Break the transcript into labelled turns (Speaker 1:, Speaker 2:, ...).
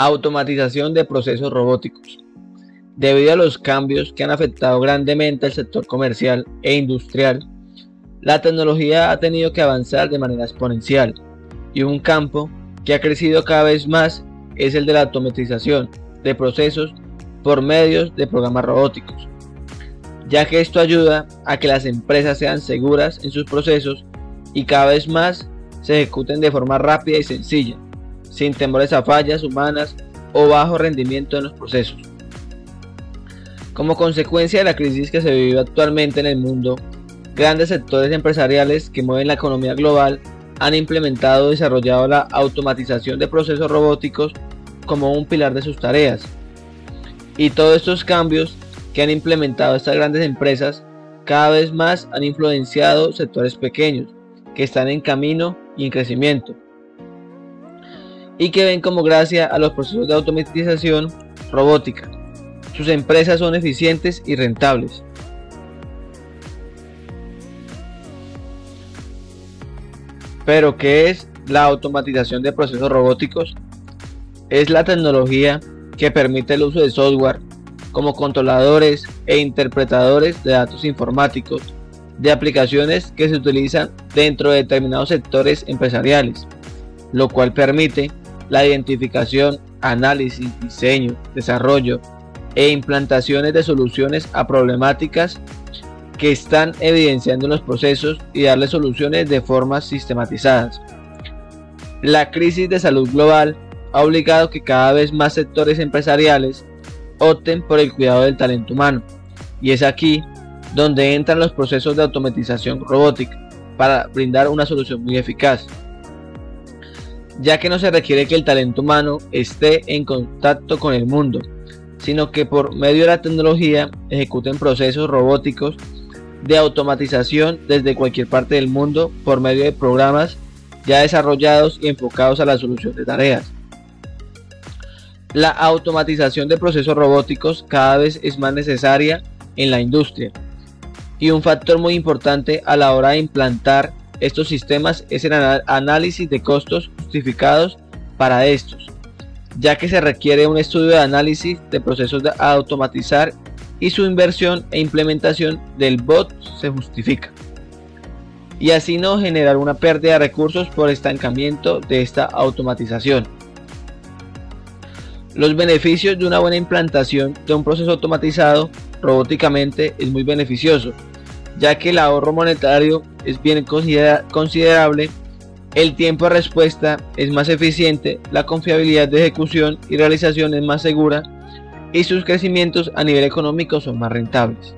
Speaker 1: Automatización de procesos robóticos. Debido a los cambios que han afectado grandemente al sector comercial e industrial, la tecnología ha tenido que avanzar de manera exponencial y un campo que ha crecido cada vez más es el de la automatización de procesos por medios de programas robóticos, ya que esto ayuda a que las empresas sean seguras en sus procesos y cada vez más se ejecuten de forma rápida y sencilla, sin temores a fallas humanas o bajo rendimiento en los procesos. Como consecuencia de la crisis que se vive actualmente en el mundo, grandes sectores empresariales que mueven la economía global han implementado y desarrollado la automatización de procesos robóticos como un pilar de sus tareas. Y todos estos cambios que han implementado estas grandes empresas cada vez más han influenciado sectores pequeños que están en camino y en crecimiento y que ven como gracia a los procesos de automatización robótica. Sus empresas son eficientes y rentables. Pero, ¿qué es la automatización de procesos robóticos? Es la tecnología que permite el uso de software como controladores e interpretadores de datos informáticos de aplicaciones que se utilizan dentro de determinados sectores empresariales, lo cual permite la identificación, análisis, diseño, desarrollo e implantaciones de soluciones a problemáticas que están evidenciando los procesos y darle soluciones de formas sistematizadas. La crisis de salud global ha obligado que cada vez más sectores empresariales opten por el cuidado del talento humano, y es aquí donde entran los procesos de automatización robótica para brindar una solución muy eficaz, ya que no se requiere que el talento humano esté en contacto con el mundo, sino que por medio de la tecnología ejecuten procesos robóticos de automatización desde cualquier parte del mundo por medio de programas ya desarrollados y enfocados a la solución de tareas. La automatización de procesos robóticos cada vez es más necesaria en la industria y un factor muy importante a la hora de implantar estos sistemas es el análisis de costos justificados para estos, ya que se requiere un estudio de análisis de procesos de automatizar y su inversión e implementación del bot se justifica. Y así no generar una pérdida de recursos por estancamiento de esta automatización. Los beneficios de una buena implantación de un proceso automatizado robóticamente es muy beneficioso, ya que el ahorro monetario es bien considerable, el tiempo de respuesta es más eficiente, la confiabilidad de ejecución y realización es más segura y sus crecimientos a nivel económico son más rentables.